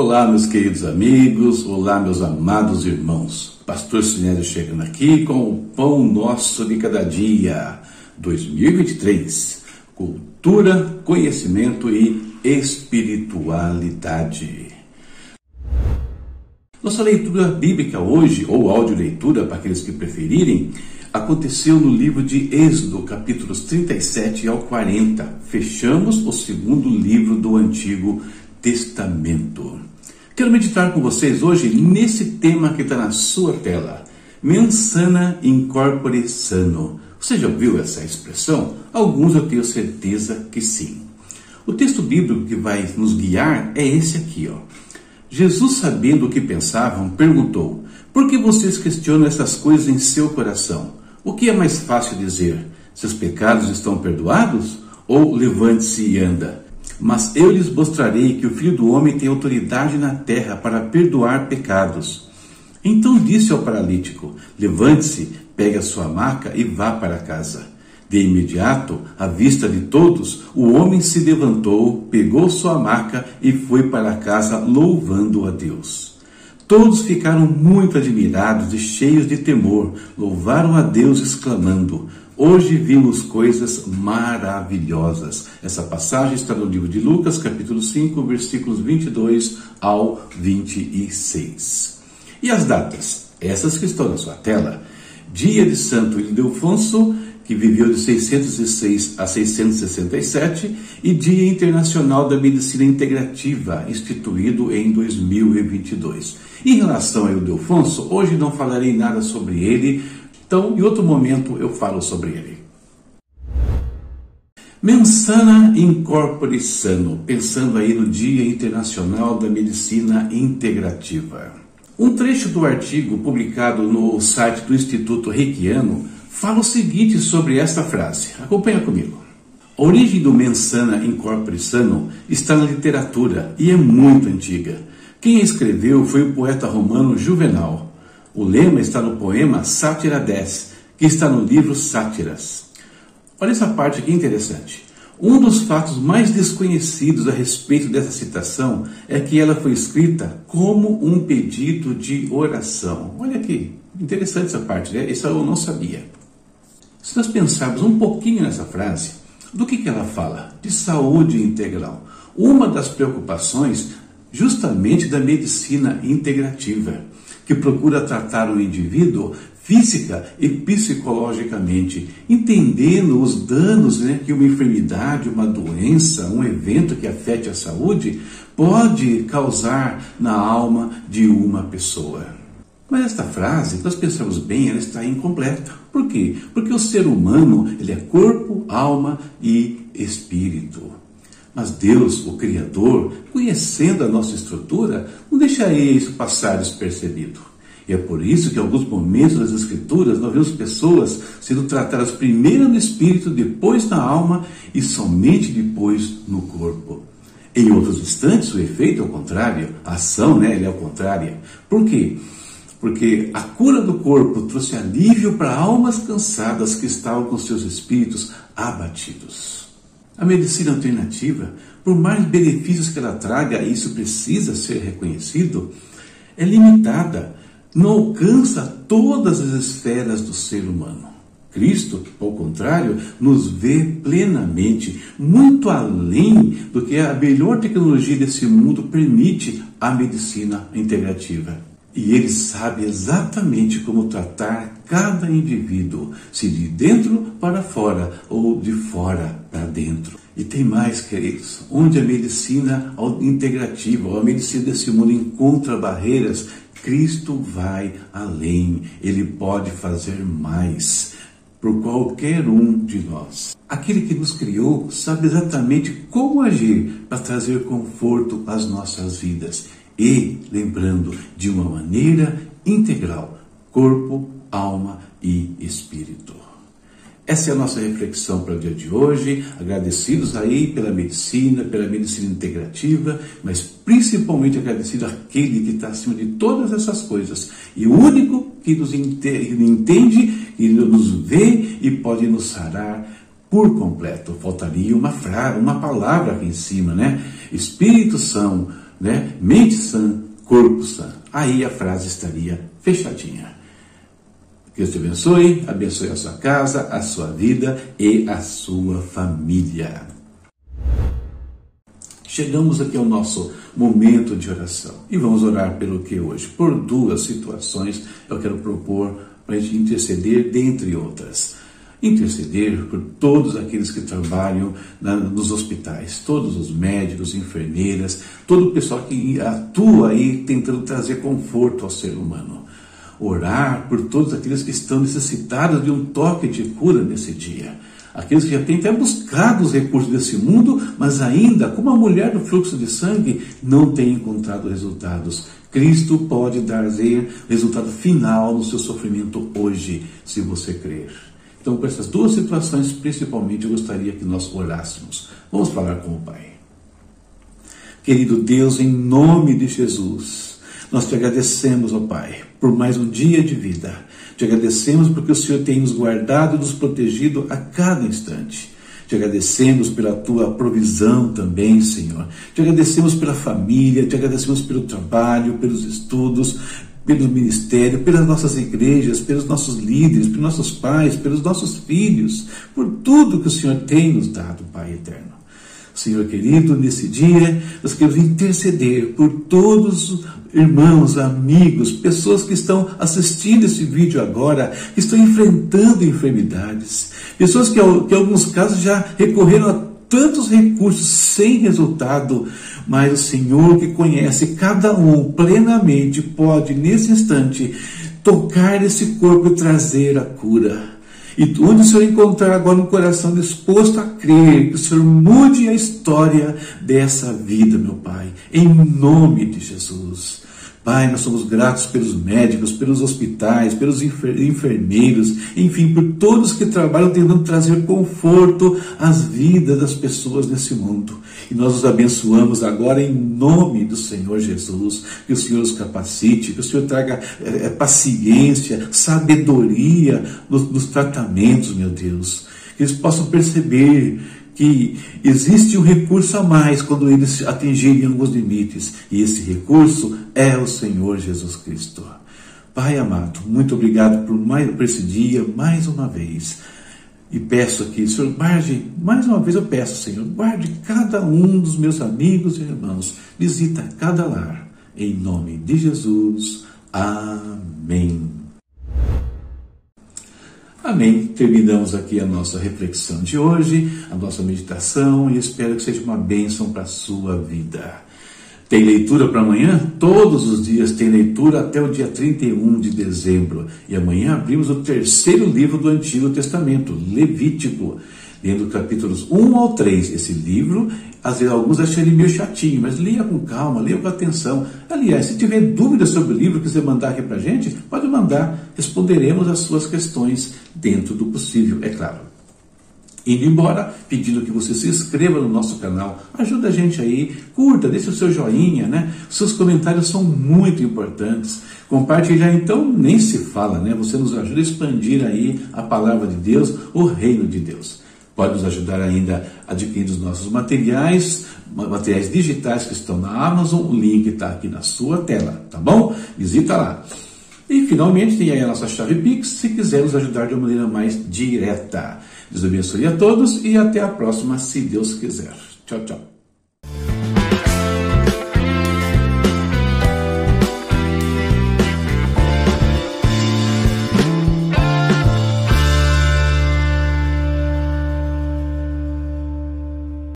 Olá, meus queridos amigos, olá, meus amados irmãos. Pastor Sinésio chegando aqui com o Pão Nosso de Cada Dia 2023. Cultura, conhecimento e espiritualidade. Nossa leitura bíblica hoje, ou audioleitura para aqueles que preferirem, aconteceu no livro de Êxodo, capítulos 37 ao 40. Fechamos o segundo livro do Antigo Testamento. Quero meditar com vocês hoje nesse tema que está na sua tela. Mensana incorpore sano. Você já ouviu essa expressão? Alguns eu tenho certeza que sim. O texto bíblico que vai nos guiar é esse aqui, ó. Jesus, sabendo o que pensavam, perguntou: Por que vocês questionam essas coisas em seu coração? O que é mais fácil dizer? Seus pecados estão perdoados? Ou levante-se e anda? Mas eu lhes mostrarei que o Filho do Homem tem autoridade na terra para perdoar pecados. Então disse ao paralítico: Levante-se, pegue a sua maca e vá para casa. De imediato, à vista de todos, o homem se levantou, pegou sua maca e foi para casa louvando a Deus. Todos ficaram muito admirados e cheios de temor, louvaram a Deus, exclamando: Hoje vimos coisas maravilhosas. Essa passagem está no livro de Lucas, capítulo 5, versículos 22 ao 26. E as datas? Essas que estão na sua tela. Dia de Santo Ildefonso, que viveu de 606 a 667, e Dia Internacional da Medicina Integrativa, instituído em 2022. Em relação a Ildefonso, hoje não falarei nada sobre ele, então, em outro momento, eu falo sobre ele. Mensana Incorpore Sano, pensando aí no Dia Internacional da Medicina Integrativa. Um trecho do artigo publicado no site do Instituto Reikiano fala o seguinte sobre esta frase. Acompanha comigo. A origem do Mensana Incorpore Sano está na literatura e é muito antiga. Quem escreveu foi o poeta romano Juvenal. O lema está no poema Sátira 10, que está no livro Sátiras. Olha essa parte aqui interessante. Um dos fatos mais desconhecidos a respeito dessa citação é que ela foi escrita como um pedido de oração. Olha aqui, interessante essa parte, né? Isso eu não sabia. Se nós pensarmos um pouquinho nessa frase, do que, que ela fala? De saúde integral. Uma das preocupações justamente da medicina integrativa que procura tratar o indivíduo física e psicologicamente, entendendo os danos né, que uma enfermidade, uma doença, um evento que afete a saúde pode causar na alma de uma pessoa. Mas esta frase, se nós pensamos bem, ela está incompleta. Por quê? Porque o ser humano ele é corpo, alma e espírito. Mas Deus, o Criador, conhecendo a nossa estrutura, não deixaria isso passar despercebido. E é por isso que em alguns momentos das Escrituras nós vemos pessoas sendo tratadas primeiro no espírito, depois na alma e somente depois no corpo. Em outros instantes, o efeito é o contrário, a ação né, é ao contrário. Por quê? Porque a cura do corpo trouxe alívio para almas cansadas que estavam com seus espíritos abatidos. A medicina alternativa, por mais benefícios que ela traga, e isso precisa ser reconhecido, é limitada, não alcança todas as esferas do ser humano. Cristo, ao contrário, nos vê plenamente, muito além do que a melhor tecnologia desse mundo permite a medicina integrativa. E ele sabe exatamente como tratar cada indivíduo, se de dentro para fora ou de fora para dentro. E tem mais, queridos, onde a medicina integrativa, ou a medicina desse mundo encontra barreiras, Cristo vai além, ele pode fazer mais por qualquer um de nós. Aquele que nos criou sabe exatamente como agir para trazer conforto às nossas vidas e, lembrando, de uma maneira integral corpo, alma e espírito. Essa é a nossa reflexão para o dia de hoje. Agradecidos aí pela medicina, pela medicina integrativa, mas principalmente agradecido àquele que está acima de todas essas coisas e o único que nos entende, que nos vê e pode nos sarar por completo. Faltaria uma frase, uma palavra aqui em cima, né? Espíritos são né? Mente sã, corpo sã. Aí a frase estaria fechadinha. Deus te abençoe, abençoe a sua casa, a sua vida e a sua família. Chegamos aqui ao nosso momento de oração e vamos orar pelo que hoje? Por duas situações eu quero propor para a gente interceder, dentre outras. Interceder por todos aqueles que trabalham na, nos hospitais, todos os médicos, enfermeiras, todo o pessoal que atua aí tentando trazer conforto ao ser humano orar por todos aqueles que estão necessitados de um toque de cura nesse dia. Aqueles que já têm até buscado os recursos desse mundo, mas ainda, como a mulher do fluxo de sangue, não tem encontrado resultados. Cristo pode dar resultado final no seu sofrimento hoje, se você crer. Então, com essas duas situações, principalmente, eu gostaria que nós orássemos. Vamos falar com o Pai. Querido Deus, em nome de Jesus, nós te agradecemos, ó Pai, por mais um dia de vida. Te agradecemos porque o Senhor tem nos guardado e nos protegido a cada instante. Te agradecemos pela tua provisão também, Senhor. Te agradecemos pela família, te agradecemos pelo trabalho, pelos estudos, pelo ministério, pelas nossas igrejas, pelos nossos líderes, pelos nossos pais, pelos nossos filhos, por tudo que o Senhor tem nos dado, Pai eterno. Senhor querido, nesse dia nós queremos interceder por todos irmãos, amigos, pessoas que estão assistindo esse vídeo agora, que estão enfrentando enfermidades, pessoas que, que em alguns casos já recorreram a tantos recursos sem resultado, mas o Senhor que conhece cada um plenamente pode, nesse instante, tocar esse corpo e trazer a cura. E onde o Senhor encontrar agora um coração disposto a crer, que o Senhor mude a história dessa vida, meu Pai, em nome de Jesus. Pai, nós somos gratos pelos médicos, pelos hospitais, pelos enfermeiros, enfim, por todos que trabalham tentando trazer conforto às vidas das pessoas nesse mundo. E nós os abençoamos agora em nome do Senhor Jesus. Que o Senhor os capacite, que o Senhor traga é, paciência, sabedoria nos, nos tratamentos, meu Deus. Que eles possam perceber que existe um recurso a mais quando eles atingirem alguns limites, e esse recurso é o Senhor Jesus Cristo. Pai amado, muito obrigado por, mais, por esse dia, mais uma vez. E peço aqui, Senhor, guarde, mais uma vez eu peço, Senhor, guarde cada um dos meus amigos e irmãos, visita cada lar, em nome de Jesus. Amém. Amém. Terminamos aqui a nossa reflexão de hoje, a nossa meditação e espero que seja uma bênção para a sua vida. Tem leitura para amanhã? Todos os dias tem leitura até o dia 31 de dezembro. E amanhã abrimos o terceiro livro do Antigo Testamento, Levítico lendo capítulos 1 ao 3. Esse livro, às vezes alguns acham ele meio chatinho, mas leia com calma, leia com atenção. Aliás, se tiver dúvidas sobre o livro que você mandar aqui para a gente, pode mandar, responderemos as suas questões dentro do possível, é claro. Indo embora, pedindo que você se inscreva no nosso canal, ajuda a gente aí, curta, deixe o seu joinha, né? Seus comentários são muito importantes. Compartilhar então nem se fala, né? Você nos ajuda a expandir aí a palavra de Deus, o reino de Deus. Pode nos ajudar ainda adquirindo os nossos materiais, materiais digitais que estão na Amazon. O link está aqui na sua tela, tá bom? Visita lá. E finalmente tem aí a nossa chave Pix, se quiser nos ajudar de uma maneira mais direta. Deus abençoe a todos e até a próxima, se Deus quiser. Tchau, tchau.